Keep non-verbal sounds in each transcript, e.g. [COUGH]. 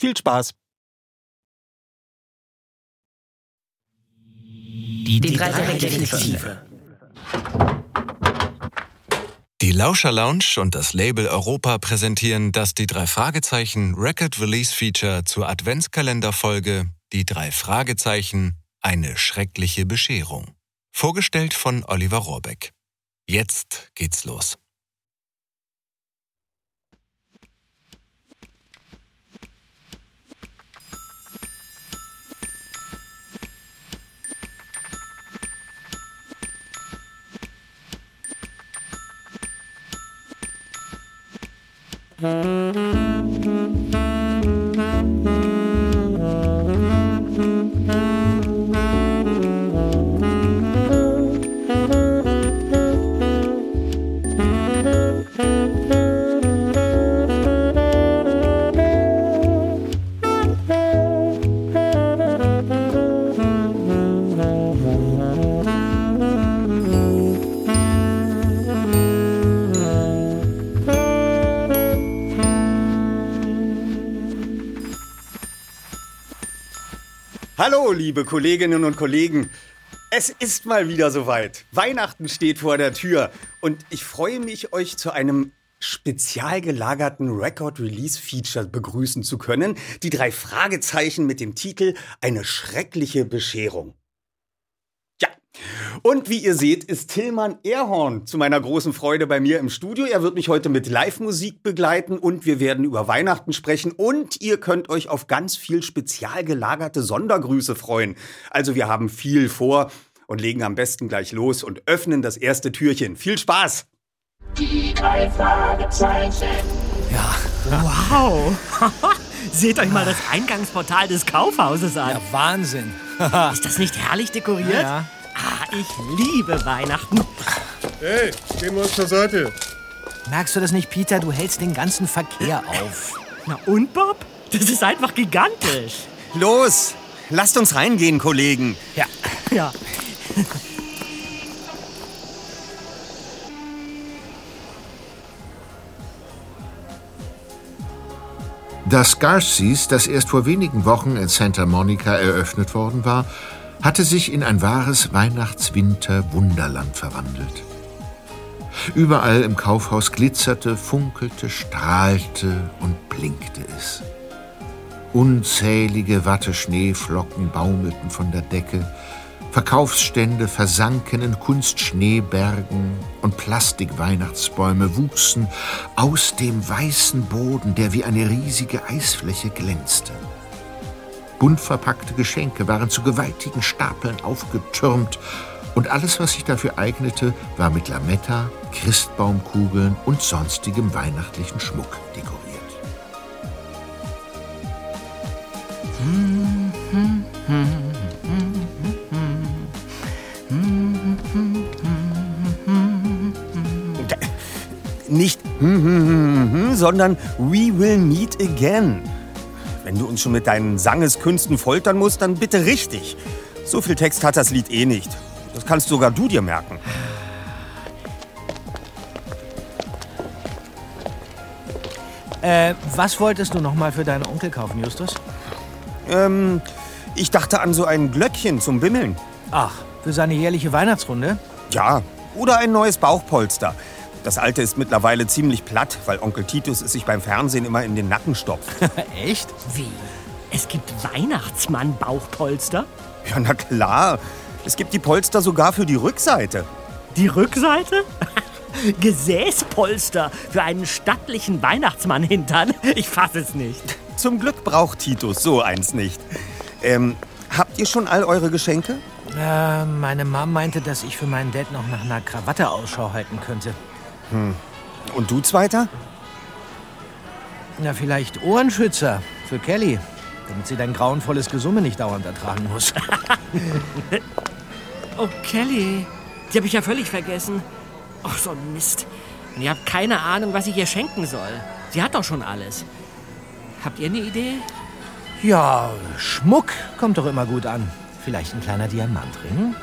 Viel Spaß! Die, die drei Detektive. Die Lauscher Lounge und das Label Europa präsentieren das die drei Fragezeichen Record Release Feature zur Adventskalenderfolge Die drei Fragezeichen eine schreckliche Bescherung. Vorgestellt von Oliver Rohrbeck. Jetzt geht's los. Mm-hmm. Hallo, liebe Kolleginnen und Kollegen. Es ist mal wieder soweit. Weihnachten steht vor der Tür und ich freue mich, euch zu einem spezial gelagerten Record-Release-Feature begrüßen zu können. Die drei Fragezeichen mit dem Titel Eine schreckliche Bescherung. Und wie ihr seht, ist Tillmann Erhorn zu meiner großen Freude bei mir im Studio. Er wird mich heute mit Live-Musik begleiten und wir werden über Weihnachten sprechen und ihr könnt euch auf ganz viel spezial gelagerte Sondergrüße freuen. Also wir haben viel vor und legen am besten gleich los und öffnen das erste Türchen. Viel Spaß! Die drei Fragezeichen. Ja. Wow. [LAUGHS] Seht euch mal das Eingangsportal des Kaufhauses an. Ja, Wahnsinn. Ist das nicht herrlich dekoriert? Ja. Ah, ich liebe Weihnachten. Hey, gehen wir uns zur Seite. Merkst du das nicht, Peter? Du hältst den ganzen Verkehr auf. Na und, Bob? Das ist einfach gigantisch. Los, lasst uns reingehen, Kollegen. Ja. Ja. Das Garcys, das erst vor wenigen Wochen in Santa Monica eröffnet worden war, hatte sich in ein wahres Weihnachts-Winter-Wunderland verwandelt. Überall im Kaufhaus glitzerte, funkelte, strahlte und blinkte es. Unzählige Watteschneeflocken baumelten von der Decke, Verkaufsstände versanken in Kunstschneebergen und Plastikweihnachtsbäume wuchsen aus dem weißen Boden, der wie eine riesige Eisfläche glänzte. Bunt verpackte Geschenke waren zu gewaltigen Stapeln aufgetürmt Und alles, was sich dafür eignete, war mit Lametta, Christbaumkugeln und sonstigem weihnachtlichen Schmuck dekoriert. Nicht hm, hm, hm, sondern we will meet again. Wenn du uns schon mit deinen Sangeskünsten foltern musst, dann bitte richtig. So viel Text hat das Lied eh nicht. Das kannst sogar du dir merken. Äh, was wolltest du noch mal für deinen Onkel kaufen, Justus? Ähm, ich dachte an so ein Glöckchen zum Bimmeln. Ach, für seine jährliche Weihnachtsrunde? Ja, oder ein neues Bauchpolster. Das alte ist mittlerweile ziemlich platt, weil Onkel Titus es sich beim Fernsehen immer in den Nacken stopft. [LAUGHS] Echt? Wie? Es gibt Weihnachtsmann-Bauchpolster? Ja, na klar. Es gibt die Polster sogar für die Rückseite. Die Rückseite? [LAUGHS] Gesäßpolster für einen stattlichen Weihnachtsmann-Hintern? Ich fass es nicht. Zum Glück braucht Titus so eins nicht. Ähm, habt ihr schon all eure Geschenke? Äh, meine Mom meinte, dass ich für meinen Dad noch nach einer Krawatte Ausschau halten könnte. Und du, Zweiter? Na, vielleicht Ohrenschützer für Kelly, damit sie dein grauenvolles Gesumme nicht dauernd ertragen muss. [LAUGHS] Oh, Kelly. Die habe ich ja völlig vergessen. Ach, so ein Mist. Und ihr habt keine Ahnung, was ich ihr schenken soll. Sie hat doch schon alles. Habt ihr eine Idee? ja, Schmuck kommt doch immer gut an. Vielleicht ein kleiner Diamantring?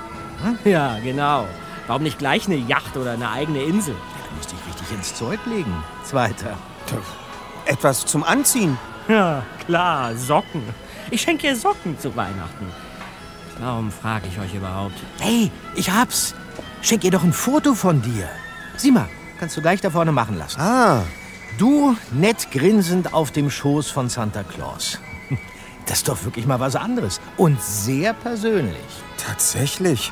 Ja, genau. Warum nicht gleich eine Yacht oder eine eigene Insel? Du musst dich richtig ins Zeug legen. Zweiter. Etwas zum Anziehen. Ja, klar, Socken. Ich schenke ihr Socken zu Weihnachten. Warum frage ich euch überhaupt? Hey, ich hab's. Schenk ihr doch ein Foto von dir. Sieh mal, kannst du gleich da vorne machen lassen. Ah, Du nett grinsend auf dem Schoß von Santa Claus. Das ist doch wirklich mal was anderes. Und sehr persönlich. tatsächlich.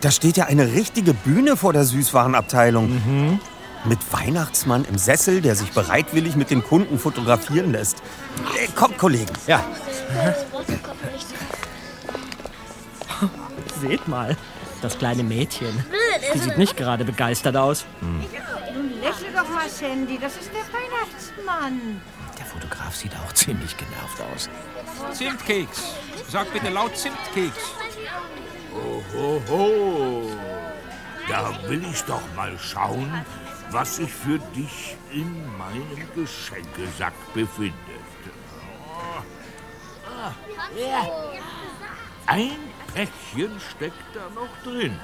Da steht ja eine richtige Bühne vor der Süßwarenabteilung. Mit Weihnachtsmann im Sessel, der sich bereitwillig mit den Kunden fotografieren lässt. Äh, kommt, Kollegen. Ja, [LAUGHS] Seht mal, das kleine Mädchen. Die sieht nicht gerade begeistert aus. Lächle doch mal, Sandy. Das ist der Weihnachtsmann. der Fotograf sieht auch ziemlich genervt aus. Zimtkeks. Sag bitte laut Zimtkeks. Oho, da will ich doch mal schauen, was sich für dich in meinem Geschenkesack befindet. Ah, ja. Ein Päckchen steckt da noch drin.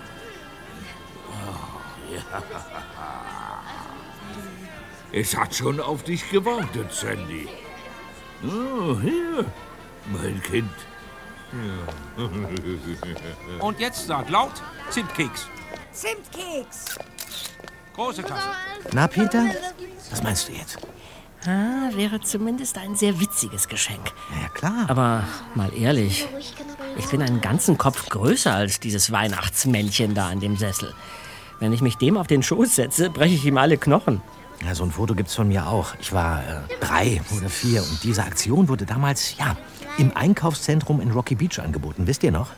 Oh, ja. Es hat schon auf dich gewartet, Sandy. Oh, hier, mein Kind. Und jetzt sag laut Zimtkeks. Zimtkeks. Große Tasse. Na, Peter? Was meinst du jetzt? Ah, wäre zumindest ein sehr witziges Geschenk. Na ja, klar. Aber mal ehrlich, ich bin einen ganzen Kopf größer als dieses Weihnachtsmännchen da an dem Sessel. Wenn ich mich dem auf den Schoß setze, breche ich ihm alle Knochen. Ja, so ein Foto gibt's von mir auch. Ich war äh, drei oder vier und diese Aktion wurde damals, ja, im Einkaufszentrum in Rocky Beach angeboten. Wisst ihr noch?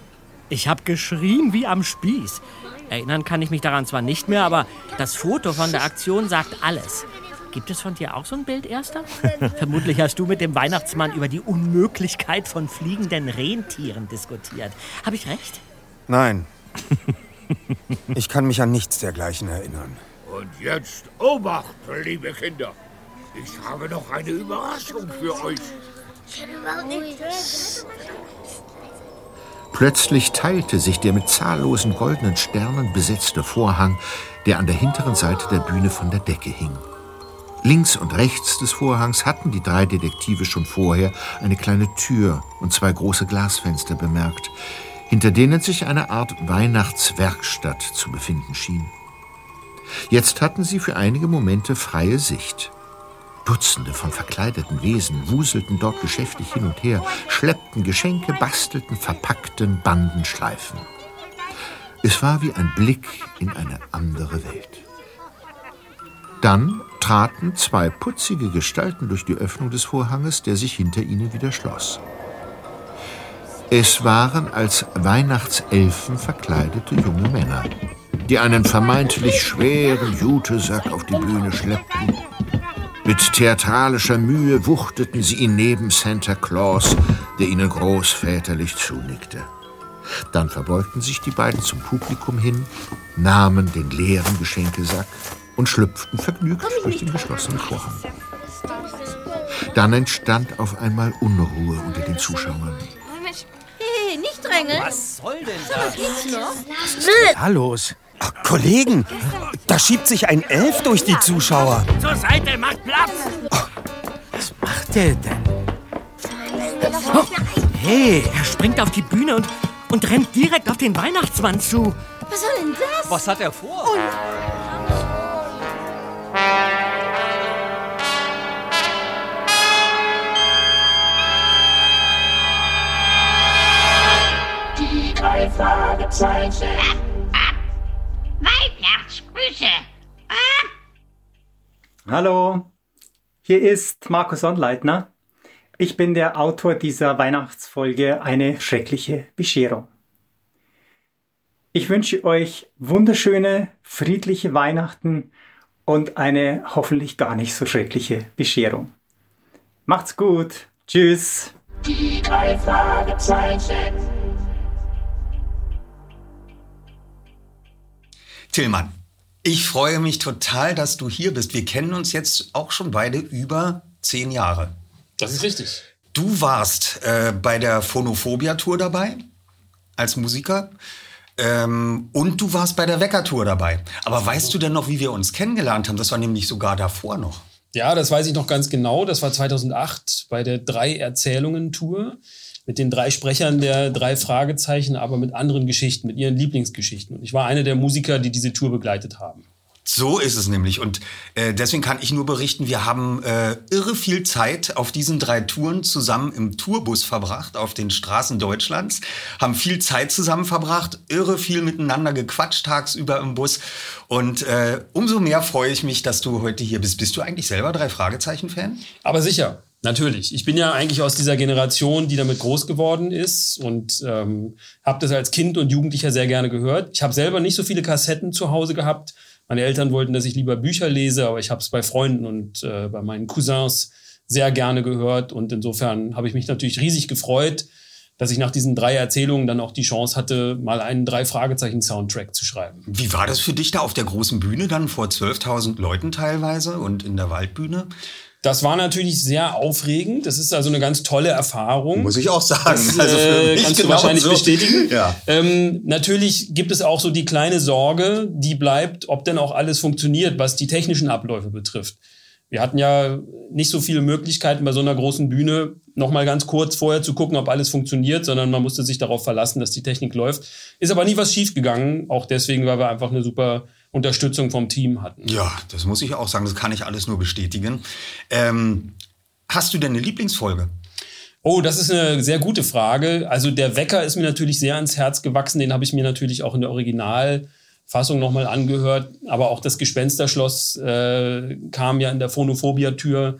Ich habe geschrien wie am Spieß. Erinnern kann ich mich daran zwar nicht mehr, aber das Foto von der Aktion sagt alles. Gibt es von dir auch so ein Bild, Erster? [LAUGHS] Vermutlich hast du mit dem Weihnachtsmann über die Unmöglichkeit von fliegenden Rentieren diskutiert. Habe ich recht? Nein. Ich kann mich an nichts dergleichen erinnern. Und jetzt Obacht, liebe Kinder. Ich habe noch eine Überraschung für euch. Plötzlich teilte sich der mit zahllosen goldenen Sternen besetzte Vorhang, der an der hinteren Seite der Bühne von der Decke hing. Links und rechts des Vorhangs hatten die drei Detektive schon vorher eine kleine Tür und zwei große Glasfenster bemerkt, hinter denen sich eine Art Weihnachtswerkstatt zu befinden schien. Jetzt hatten sie für einige Momente freie Sicht. Dutzende von verkleideten Wesen wuselten dort geschäftig hin und her, schleppten Geschenke, bastelten, verpackten, banden Schleifen. Es war wie ein Blick in eine andere Welt. Dann traten zwei putzige Gestalten durch die Öffnung des Vorhanges, der sich hinter ihnen wieder schloss. Es waren als Weihnachtselfen verkleidete junge Männer, die einen vermeintlich schweren Jutesack auf die Bühne schleppten. Mit theatralischer Mühe wuchteten sie ihn neben Santa Claus, der ihnen großväterlich zunickte. Dann verbeugten sich die beiden zum Publikum hin, nahmen den leeren Geschenkesack und schlüpften vergnügt durch den geschlossenen Vorhang. Dann entstand auf einmal Unruhe unter den Zuschauern. Drängeln. Was soll denn Was geht's noch? Da los. Ach, Kollegen, da schiebt sich ein Elf durch die Zuschauer. Zur Seite, macht Platz! Was macht der denn? Oh, hey, Er springt auf die Bühne und, und rennt direkt auf den Weihnachtsmann zu. Was soll denn das? Was hat er vor? Die drei Fragezeichen. Weihnachtsgrüße. Hallo, hier ist Markus Onleitner. Ich bin der Autor dieser Weihnachtsfolge Eine schreckliche Bescherung. Ich wünsche euch wunderschöne, friedliche Weihnachten und eine hoffentlich gar nicht so schreckliche Bescherung. Macht's gut. Tschüss. Die drei Fragezeichen. Tillmann, ich freue mich total, dass du hier bist. Wir kennen uns jetzt auch schon beide über zehn Jahre. Das ist richtig. Du warst äh, bei der Phonophobia-Tour dabei als Musiker. Ähm, und du warst bei der Wecker-Tour dabei. Aber weißt du denn noch, wie wir uns kennengelernt haben? Das war nämlich sogar davor noch. Ja, das weiß ich noch ganz genau. Das war 2008 bei der Drei-Erzählungen-Tour mit den drei Sprechern der drei Fragezeichen, aber mit anderen Geschichten, mit ihren Lieblingsgeschichten. Und ich war einer der Musiker, die diese Tour begleitet haben. So ist es nämlich. Und äh, deswegen kann ich nur berichten, wir haben äh, irre viel Zeit auf diesen drei Touren zusammen im Tourbus verbracht, auf den Straßen Deutschlands, haben viel Zeit zusammen verbracht, irre viel miteinander gequatscht tagsüber im Bus. Und äh, umso mehr freue ich mich, dass du heute hier bist. Bist du eigentlich selber drei Fragezeichen-Fan? Aber sicher, natürlich. Ich bin ja eigentlich aus dieser Generation, die damit groß geworden ist und ähm, habe das als Kind und Jugendlicher sehr gerne gehört. Ich habe selber nicht so viele Kassetten zu Hause gehabt. Meine Eltern wollten, dass ich lieber Bücher lese, aber ich habe es bei Freunden und äh, bei meinen Cousins sehr gerne gehört. Und insofern habe ich mich natürlich riesig gefreut, dass ich nach diesen drei Erzählungen dann auch die Chance hatte, mal einen Drei-Fragezeichen-Soundtrack zu schreiben. Wie war das für dich da auf der großen Bühne dann vor 12.000 Leuten teilweise und in der Waldbühne? Das war natürlich sehr aufregend. Das ist also eine ganz tolle Erfahrung. Muss ich auch sagen. Das, Also für äh, mich kannst du genau wahrscheinlich so. bestätigen. Ja. Ähm, natürlich gibt es auch so die kleine Sorge, die bleibt, ob denn auch alles funktioniert, was die technischen Abläufe betrifft. Wir hatten ja nicht so viele Möglichkeiten bei so einer großen Bühne, noch mal ganz kurz vorher zu gucken, ob alles funktioniert, sondern man musste sich darauf verlassen, dass die Technik läuft. Ist aber nie was schiefgegangen, auch deswegen, weil wir einfach eine super Unterstützung vom Team hatten. Ja, das muss ich auch sagen. Das kann ich alles nur bestätigen. Ähm, hast du denn eine Lieblingsfolge? Oh, das ist eine sehr gute Frage. Also der Wecker ist mir natürlich sehr ans Herz gewachsen. Den habe ich mir natürlich auch in der Originalfassung nochmal angehört. Aber auch das Gespensterschloss äh, kam ja in der Phonophobia-Tour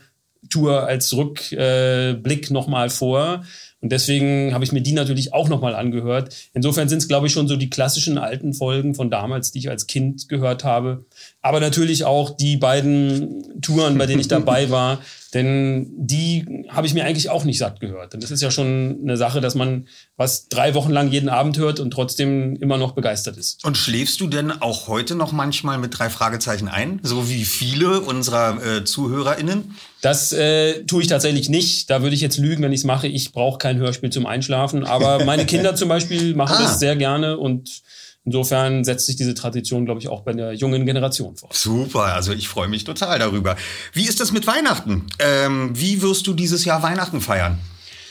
Tour als Rückblick äh, nochmal vor. Und deswegen habe ich mir die natürlich auch nochmal angehört. Insofern sind es, glaube ich, schon so die klassischen alten Folgen von damals, die ich als Kind gehört habe. Aber natürlich auch die beiden Touren, bei denen ich dabei [LAUGHS] war. Denn die habe ich mir eigentlich auch nicht satt gehört. Denn das ist ja schon eine Sache, dass man was drei Wochen lang jeden Abend hört und trotzdem immer noch begeistert ist. Und schläfst du denn auch heute noch manchmal mit drei Fragezeichen ein? So wie viele unserer äh, ZuhörerInnen? Das äh, tue ich tatsächlich nicht. Da würde ich jetzt lügen, wenn ich es mache. Ich brauche kein Hörspiel zum Einschlafen. Aber meine Kinder zum Beispiel [LAUGHS] machen Ah. das sehr gerne und insofern setzt sich diese Tradition, glaube ich, auch bei der jungen Generation fort. Super, also ich freue mich total darüber. Wie ist das mit Weihnachten? Ähm, wie wirst du dieses Jahr Weihnachten feiern?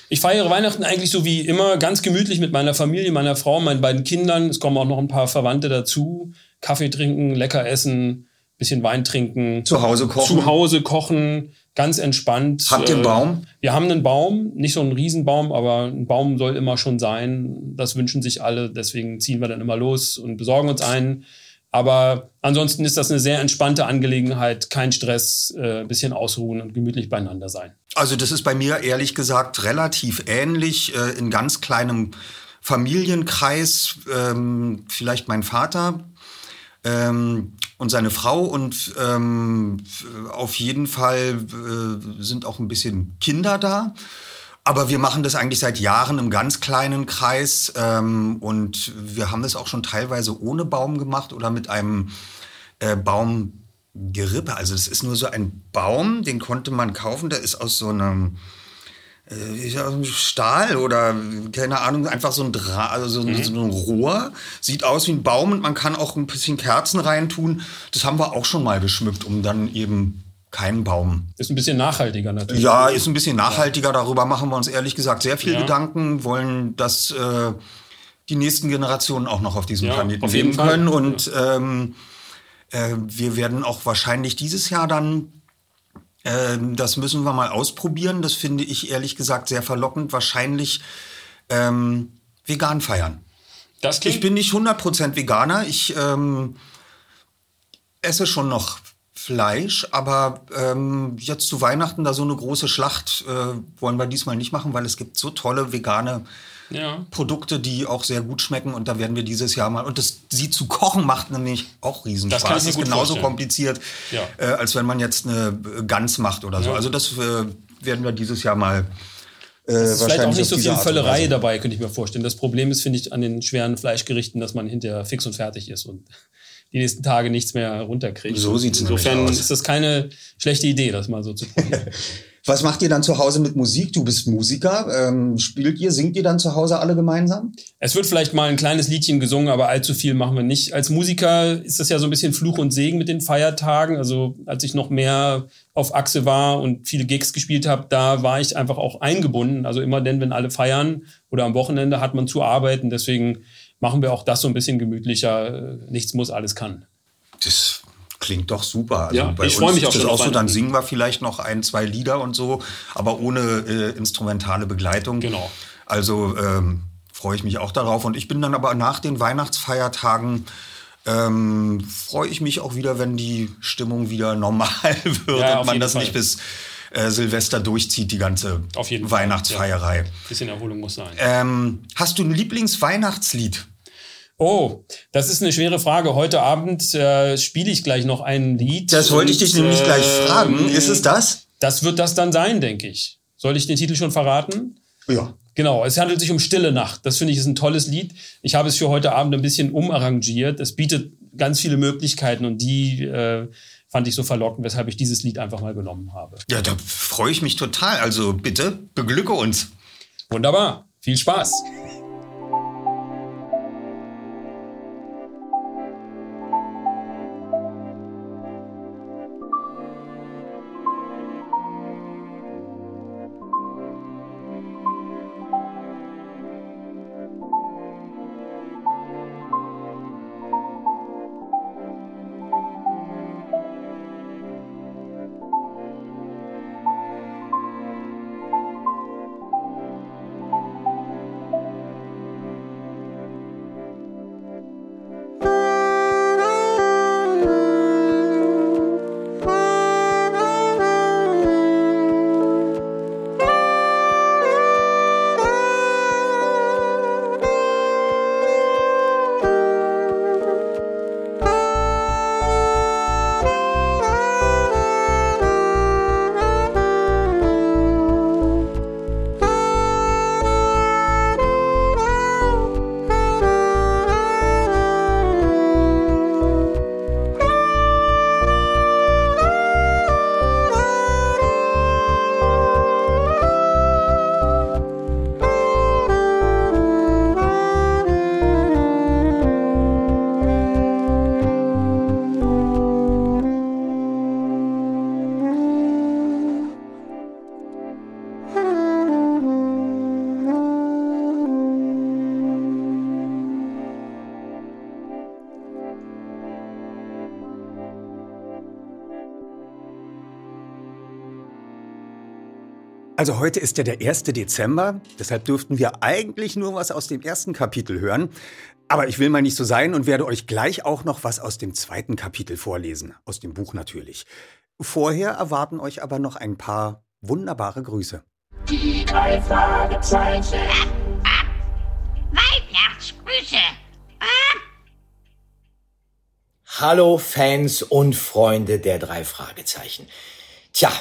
Ich feiere Weihnachten eigentlich so wie immer ganz gemütlich mit meiner Familie, meiner Frau, meinen beiden Kindern. Es kommen auch noch ein paar Verwandte dazu. Kaffee trinken, lecker essen, bisschen Wein trinken. Zu Hause kochen? Zu Hause kochen, ganz entspannt. Habt ihr einen Äh, Baum? Wir haben einen Baum, nicht so einen Riesenbaum, aber ein Baum soll immer schon sein. Das wünschen sich alle, deswegen ziehen wir dann immer los und besorgen uns einen. Aber ansonsten ist das eine sehr entspannte Angelegenheit, kein Stress, äh, bisschen ausruhen und gemütlich beieinander sein. Also das ist bei mir ehrlich gesagt relativ ähnlich, äh, in ganz kleinem Familienkreis, ähm, vielleicht mein Vater ähm, und seine Frau und ähm, auf jeden Fall äh, sind auch ein bisschen Kinder da. Aber wir machen das eigentlich seit Jahren im ganz kleinen Kreis ähm, und wir haben das auch schon teilweise ohne Baum gemacht oder mit einem äh, Baumgerippe. Also das ist nur so ein Baum, den konnte man kaufen. Der ist aus so einem Stahl oder keine Ahnung, einfach so ein, Dra also so, Mhm. so ein Rohr. Sieht aus wie ein Baum und man kann auch ein bisschen Kerzen reintun. Das haben wir auch schon mal geschmückt, um dann eben keinen Baum Ist ein bisschen nachhaltiger natürlich. ja, ist ein bisschen nachhaltiger. Darüber machen wir uns ehrlich gesagt sehr viel Ja. Gedanken, wollen, dass äh, die nächsten Generationen auch noch auf diesem Ja, Planeten auf leben können. Und ähm, äh, wir werden auch wahrscheinlich dieses Jahr dann, äh, das müssen wir mal ausprobieren. Das finde ich ehrlich gesagt sehr verlockend. Wahrscheinlich ähm, vegan feiern. Ich bin nicht 100% Veganer. Ich ähm, esse schon noch Fleisch, aber ähm, jetzt zu Weihnachten da so eine große Schlacht äh, wollen wir diesmal nicht machen, weil es gibt so tolle vegane Ja. Produkte, die auch sehr gut schmecken und da werden wir dieses Jahr mal und das sie zu kochen macht nämlich auch Riesenspaß. Das kann ich mir ist genauso vorstellen. kompliziert, Ja. äh, als wenn man jetzt eine Gans macht oder so. Ja. Also das äh, werden wir dieses Jahr mal äh, Es ist vielleicht auch nicht so viel Völlerei dabei, könnte ich mir vorstellen. Das Problem ist, finde ich, an den schweren Fleischgerichten, dass man hinterher fix und fertig ist und die nächsten Tage nichts mehr runterkriegt. So sieht's Insofern aus. ist das keine schlechte Idee, das mal so zu probieren. [LAUGHS] Was macht ihr dann zu Hause mit Musik? Du bist Musiker. Ähm, spielt ihr, singt ihr dann zu Hause alle gemeinsam? Es wird vielleicht mal ein kleines Liedchen gesungen, aber allzu viel machen wir nicht. Als Musiker ist das ja so ein bisschen Fluch und Segen mit den Feiertagen. Also als ich noch mehr auf Achse war und viele Gigs gespielt habe, da war ich einfach auch eingebunden. Also immer denn, wenn alle feiern oder am Wochenende hat man zu arbeiten. Deswegen machen wir auch das so ein bisschen gemütlicher. Nichts muss, alles kann. Das klingt doch super. Also Ja, bei ich uns freu mich ist auch das schon auch so, dann singen wir vielleicht noch ein, zwei Lieder und so, aber ohne äh, instrumentale Begleitung. Genau. Also ähm, freue ich mich auch darauf. Und ich bin dann aber nach den Weihnachtsfeiertagen ähm, freue ich mich auch wieder, wenn die Stimmung wieder normal [LAUGHS] wird Ja, und man das Fall. nicht bis äh, Silvester durchzieht, die ganze Auf jeden Fall, Weihnachtsfeierei. Bisschen Erholung muss sein. Ähm, hast du ein Lieblingsweihnachtslied? Oh, das ist eine schwere Frage. Heute Abend äh, spiele ich gleich noch ein Lied. Das wollte ich dich nämlich gleich fragen. Ist es das? Das wird das dann sein, denke ich. Soll ich den Titel schon verraten? Ja. Genau, es handelt sich um Stille Nacht. Das finde ich ist ein tolles Lied. Ich habe es für heute Abend ein bisschen umarrangiert. Es bietet ganz viele Möglichkeiten und die äh, fand ich so verlockend, weshalb ich dieses Lied einfach mal genommen habe. Ja, da freue ich mich total. Also bitte, beglücke uns. Wunderbar. Viel Spaß. Also heute ist ja der 1. Dezember, deshalb dürften wir eigentlich nur was aus dem ersten Kapitel hören. Aber ich will mal nicht so sein und werde euch gleich auch noch was aus dem zweiten Kapitel vorlesen, aus dem Buch natürlich. Vorher erwarten euch aber noch ein paar wunderbare Grüße. Die drei Fragezeichen. Weihnachtsgrüße. Hallo Fans und Freunde der drei Fragezeichen. Tja,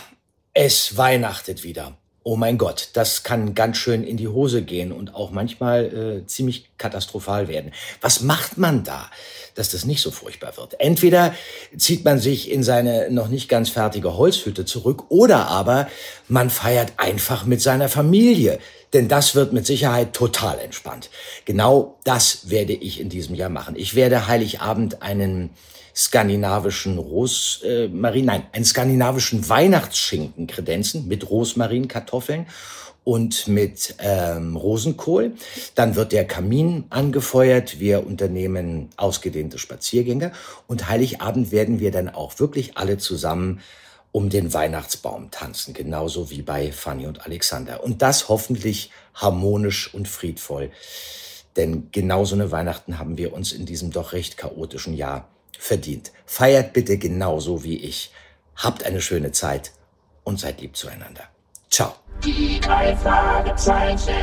es weihnachtet wieder. Oh mein Gott, das kann ganz schön in die Hose gehen und auch manchmal äh, ziemlich katastrophal werden. Was macht man da, dass das nicht so furchtbar wird? Entweder zieht man sich in seine noch nicht ganz fertige Holzhütte zurück oder aber man feiert einfach mit seiner Familie. Denn das wird mit Sicherheit total entspannt. Genau das werde ich in diesem Jahr machen. Ich werde Heiligabend einen skandinavischen Rosmarin, äh, nein, einen skandinavischen Weihnachtsschinken kredenzen mit Rosmarinkartoffeln und mit ähm, Rosenkohl. Dann wird der Kamin angefeuert. Wir unternehmen ausgedehnte Spaziergänge. Und Heiligabend werden wir dann auch wirklich alle zusammen um den Weihnachtsbaum tanzen, genauso wie bei Fanny und Alexander. Und das hoffentlich harmonisch und friedvoll. Denn genauso eine Weihnachten haben wir uns in diesem doch recht chaotischen Jahr verdient. Feiert bitte genauso wie ich. Habt eine schöne Zeit und seid lieb zueinander. Ciao. Die drei Fragezeichen.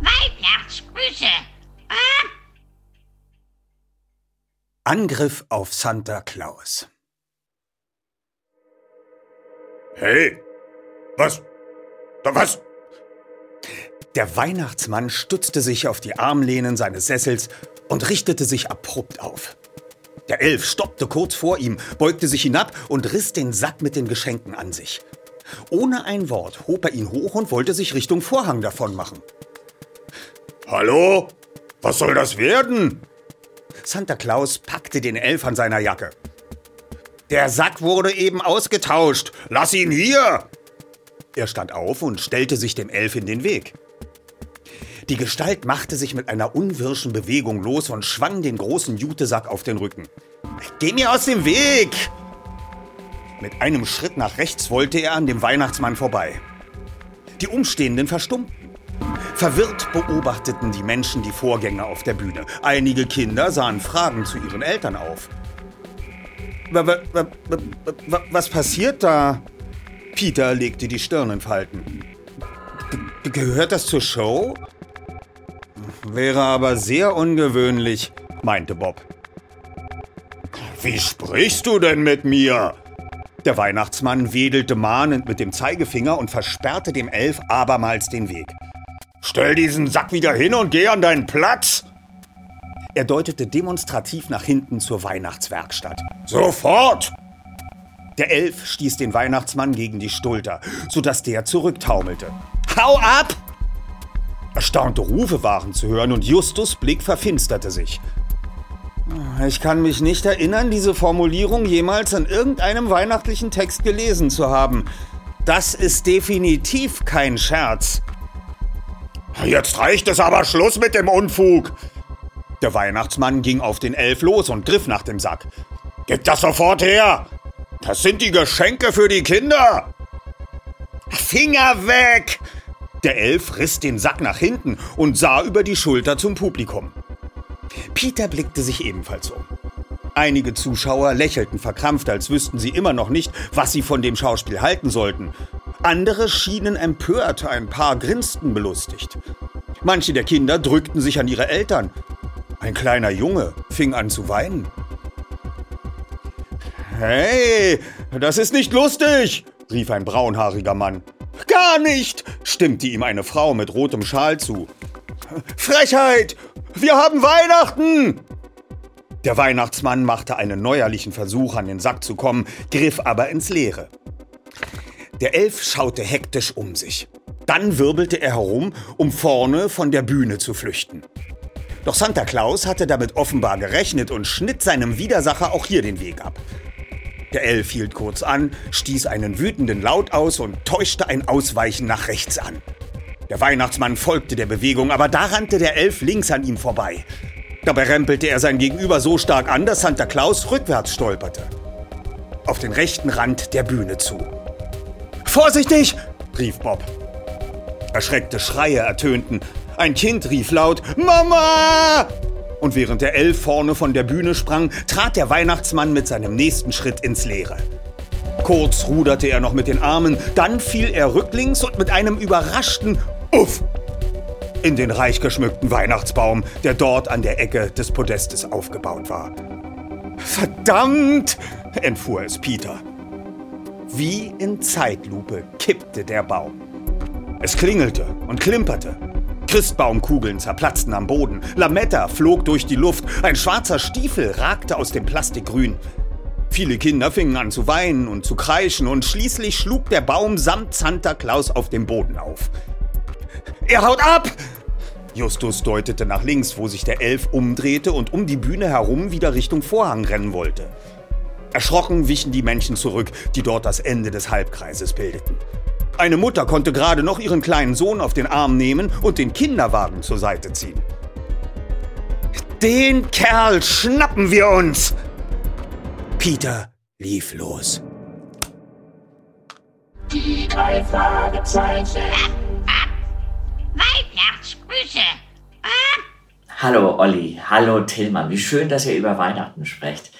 Weihnachtsgrüße. Angriff auf Santa Claus. Hey, was? Was? Der Weihnachtsmann stützte sich auf die Armlehnen seines Sessels und richtete sich abrupt auf. Der Elf stoppte kurz vor ihm, beugte sich hinab und riss den Sack mit den Geschenken an sich. Ohne ein Wort hob er ihn hoch und wollte sich Richtung Vorhang davon machen. Hallo? Was soll das werden? Santa Claus packte den Elf an seiner Jacke. Der Sack wurde eben ausgetauscht. Lass ihn hier! Er stand auf und stellte sich dem Elf in den Weg. Die Gestalt machte sich mit einer unwirschen Bewegung los und schwang den großen Jutesack auf den Rücken. Geh mir aus dem Weg! Mit einem Schritt nach rechts wollte er an dem Weihnachtsmann vorbei. Die Umstehenden verstummten. Verwirrt beobachteten die Menschen die Vorgänge auf der Bühne. Einige Kinder sahen fragend zu ihren Eltern auf. Was passiert da? Peter legte die Stirn in Falten. Gehört das zur Show? Wäre aber sehr ungewöhnlich, meinte Bob. Wie sprichst du denn mit mir? Der Weihnachtsmann wedelte mahnend mit dem Zeigefinger und versperrte dem Elf abermals den Weg. Stell diesen Sack wieder hin und geh an deinen Platz! Er deutete demonstrativ nach hinten zur Weihnachtswerkstatt. Sofort! Der Elf stieß den Weihnachtsmann gegen die Schulter, sodass der zurücktaumelte. Hau ab! Erstaunte Rufe waren zu hören und Justus Blick verfinsterte sich. Ich kann mich nicht erinnern, diese Formulierung jemals in irgendeinem weihnachtlichen Text gelesen zu haben. Das ist definitiv kein Scherz. Jetzt reicht es aber Schluss mit dem Unfug. Der Weihnachtsmann ging auf den Elf los und griff nach dem Sack. Gib das sofort her! Das sind die Geschenke für die Kinder! Finger weg! Der Elf riss den Sack nach hinten und sah über die Schulter zum Publikum. Peter blickte sich ebenfalls um. Einige Zuschauer lächelten verkrampft, als wüssten sie immer noch nicht, was sie von dem Schauspiel halten sollten. Andere schienen empört, ein paar grinsten belustigt. Manche der Kinder drückten sich an ihre Eltern. Ein kleiner Junge fing an zu weinen. Hey, das ist nicht lustig, rief ein braunhaariger Mann. Gar nicht, stimmte ihm eine Frau mit rotem Schal zu. Frechheit! Wir haben Weihnachten! Der Weihnachtsmann machte einen neuerlichen Versuch, an den Sack zu kommen, griff aber ins Leere. Der Elf schaute hektisch um sich. Dann wirbelte er herum, um vorne von der Bühne zu flüchten. Doch Santa Claus hatte damit offenbar gerechnet und schnitt seinem Widersacher auch hier den Weg ab. Der Elf hielt kurz an, stieß einen wütenden Laut aus und täuschte ein Ausweichen nach rechts an. Der Weihnachtsmann folgte der Bewegung, aber da rannte der Elf links an ihm vorbei. Dabei rempelte er sein Gegenüber so stark an, dass Santa Claus rückwärts stolperte. Auf den rechten Rand der Bühne zu. Vorsichtig! rief Bob. Erschreckte Schreie ertönten. Ein Kind rief laut Mama! Und während der Elf vorne von der Bühne sprang, trat der Weihnachtsmann mit seinem nächsten Schritt ins Leere. Kurz ruderte er noch mit den Armen, dann fiel er rücklings und mit einem überraschten Uff in den reich geschmückten Weihnachtsbaum, der dort an der Ecke des Podestes aufgebaut war. Verdammt! entfuhr es Peter. Wie in Zeitlupe kippte der Baum. Es klingelte und klimperte. Christbaumkugeln zerplatzten am Boden. Lametta flog durch die Luft. Ein schwarzer Stiefel ragte aus dem Plastikgrün. Viele Kinder fingen an zu weinen und zu kreischen und schließlich schlug der Baum samt Santa Claus auf dem Boden auf. Er haut ab! Justus deutete nach links, wo sich der Elf umdrehte und um die Bühne herum wieder Richtung Vorhang rennen wollte. Erschrocken wichen die Menschen zurück, die dort das Ende des Halbkreises bildeten. Eine Mutter konnte gerade noch ihren kleinen Sohn auf den Arm nehmen und den Kinderwagen zur Seite ziehen. Den Kerl schnappen wir uns! Peter lief los. Die drei Fragezeichen. Weihnachtsgrüße. Hallo Olli, hallo Tillmann. Wie schön, dass ihr über Weihnachten sprecht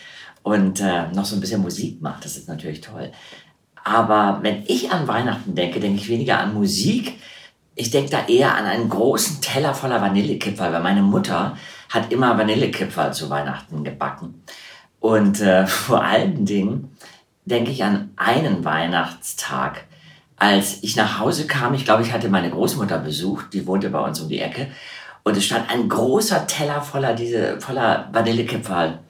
und äh, noch so ein bisschen Musik macht. Das ist natürlich toll. Aber wenn ich an Weihnachten denke, denke ich weniger an Musik. Ich denke da eher an einen großen Teller voller Vanillekipferl, weil meine Mutter hat immer Vanillekipferl zu Weihnachten gebacken. Und äh, [LAUGHS] vor allen Dingen denke ich an einen Weihnachtstag, als ich nach Hause kam. Ich glaube, ich hatte meine Großmutter besucht, die wohnte bei uns um die Ecke. Und es stand ein großer Teller voller, diese, voller Vanillekipferl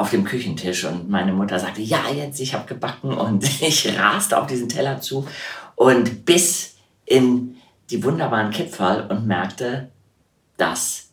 auf dem Küchentisch und meine Mutter sagte, ja, jetzt, ich habe gebacken und [LAUGHS] ich raste auf diesen Teller zu und biss in die wunderbaren Kipferl und merkte, dass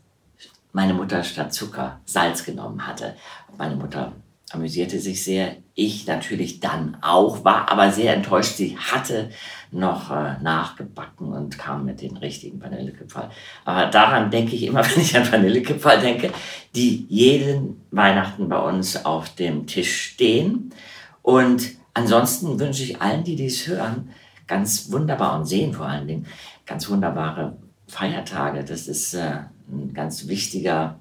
meine Mutter statt Zucker Salz genommen hatte. Meine Mutter amüsierte sich sehr. Ich natürlich dann auch, war aber sehr enttäuscht. Sie hatte noch äh, nachgebacken und kam mit den richtigen Vanillekipferl. Aber daran denke ich immer, [LAUGHS] wenn ich an Vanillekipferl denke, die jeden Weihnachten bei uns auf dem Tisch stehen. Und ansonsten wünsche ich allen, die dies hören, ganz wunderbar und sehen vor allen Dingen, ganz wunderbare Feiertage. Das ist äh, ein ganz wichtiger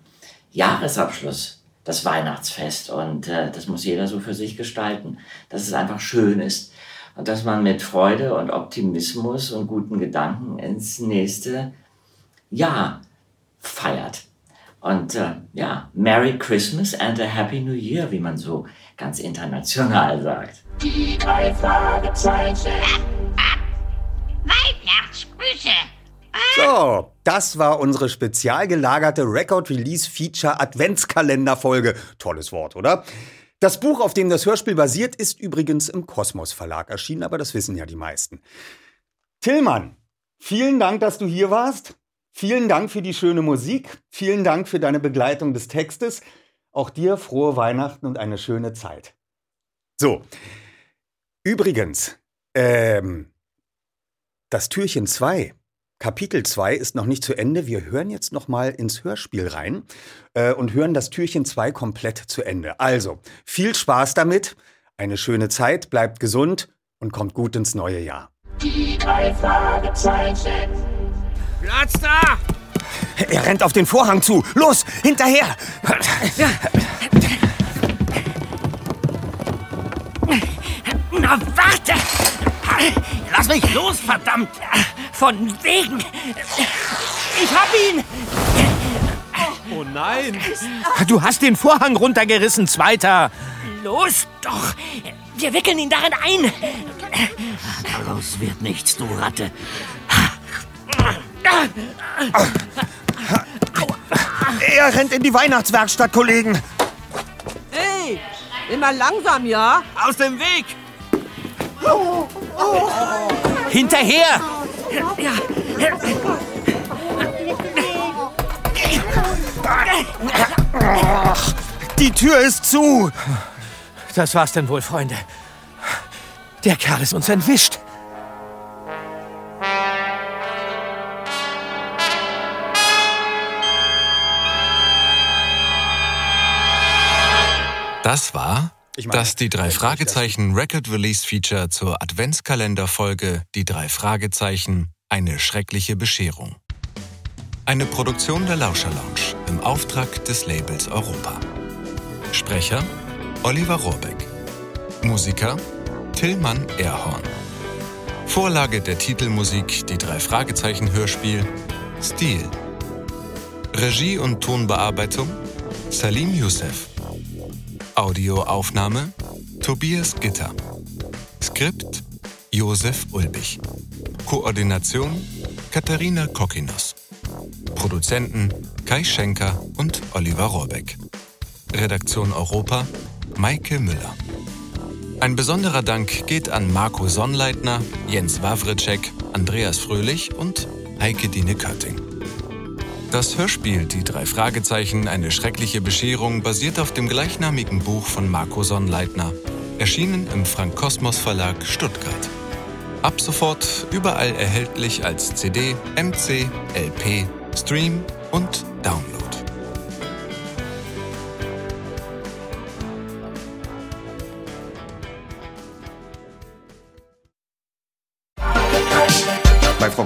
Jahresabschluss das Weihnachtsfest. Und äh, das muss jeder so für sich gestalten, dass es einfach schön ist und dass man mit Freude und Optimismus und guten Gedanken ins nächste Jahr feiert. Und äh, ja, Merry Christmas and a Happy New Year, wie man so ganz international sagt. Die drei Fragezeichen. Weihnachtsgrüße. So, das war unsere spezial gelagerte Record Release Feature Adventskalenderfolge. Tolles Wort, oder? Das Buch, auf dem das Hörspiel basiert, ist übrigens im Kosmos Verlag erschienen, aber das wissen ja die meisten. Tillmann, vielen Dank, dass du hier warst. Vielen Dank für die schöne Musik. Vielen Dank für deine Begleitung des Textes. Auch dir frohe Weihnachten und eine schöne Zeit. So, übrigens, ähm, das Türchen 2 Kapitel 2 ist noch nicht zu Ende. Wir hören jetzt noch mal ins Hörspiel rein äh, und hören das Türchen 2 komplett zu Ende. Also, viel Spaß damit, eine schöne Zeit, bleibt gesund und kommt gut ins neue Jahr. Die drei Fragezeichen. Platz da! Er rennt auf den Vorhang zu. Los, hinterher! Na, warte! Lass mich los, verdammt! Von wegen! Ich hab ihn! Oh nein! Du hast den Vorhang runtergerissen, Zweiter. Los doch! Wir wickeln ihn darin ein! Daraus wird nichts, du Ratte. Er rennt in die Weihnachtswerkstatt, Kollegen. Hey, immer langsam, ja? Aus dem Weg! Hinterher! Ja. Die Tür ist zu. Das war's denn wohl, Freunde. Der Kerl ist uns entwischt. Das war Das die drei Fragezeichen Record Release Feature zur Adventskalenderfolge Die drei Fragezeichen eine schreckliche Bescherung. Eine Produktion der Lauscher Lounge im Auftrag des Labels Europa. Sprecher Oliver Rohrbeck. Musiker Tillmann Erhorn. Vorlage der Titelmusik Die drei Fragezeichen Hörspiel Stil. Regie und Tonbearbeitung Salim Youssef. Audioaufnahme Tobias Gitter. Skript Josef Ulbich. Koordination Katharina Kokinos. Produzenten Kai Schenker und Oliver Rohrbeck. Redaktion Europa Maike Müller. Ein besonderer Dank geht an Marco Sonnleitner, Jens Wawritschek, Andreas Fröhlich und Heike Dine Körting. Das Hörspiel Die drei Fragezeichen Eine schreckliche Bescherung basiert auf dem gleichnamigen Buch von Marco Sonnleitner, erschienen im Frank Kosmos Verlag Stuttgart. Ab sofort überall erhältlich als CD, MC, LP, Stream und Download.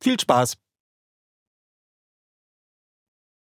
Viel Spaß!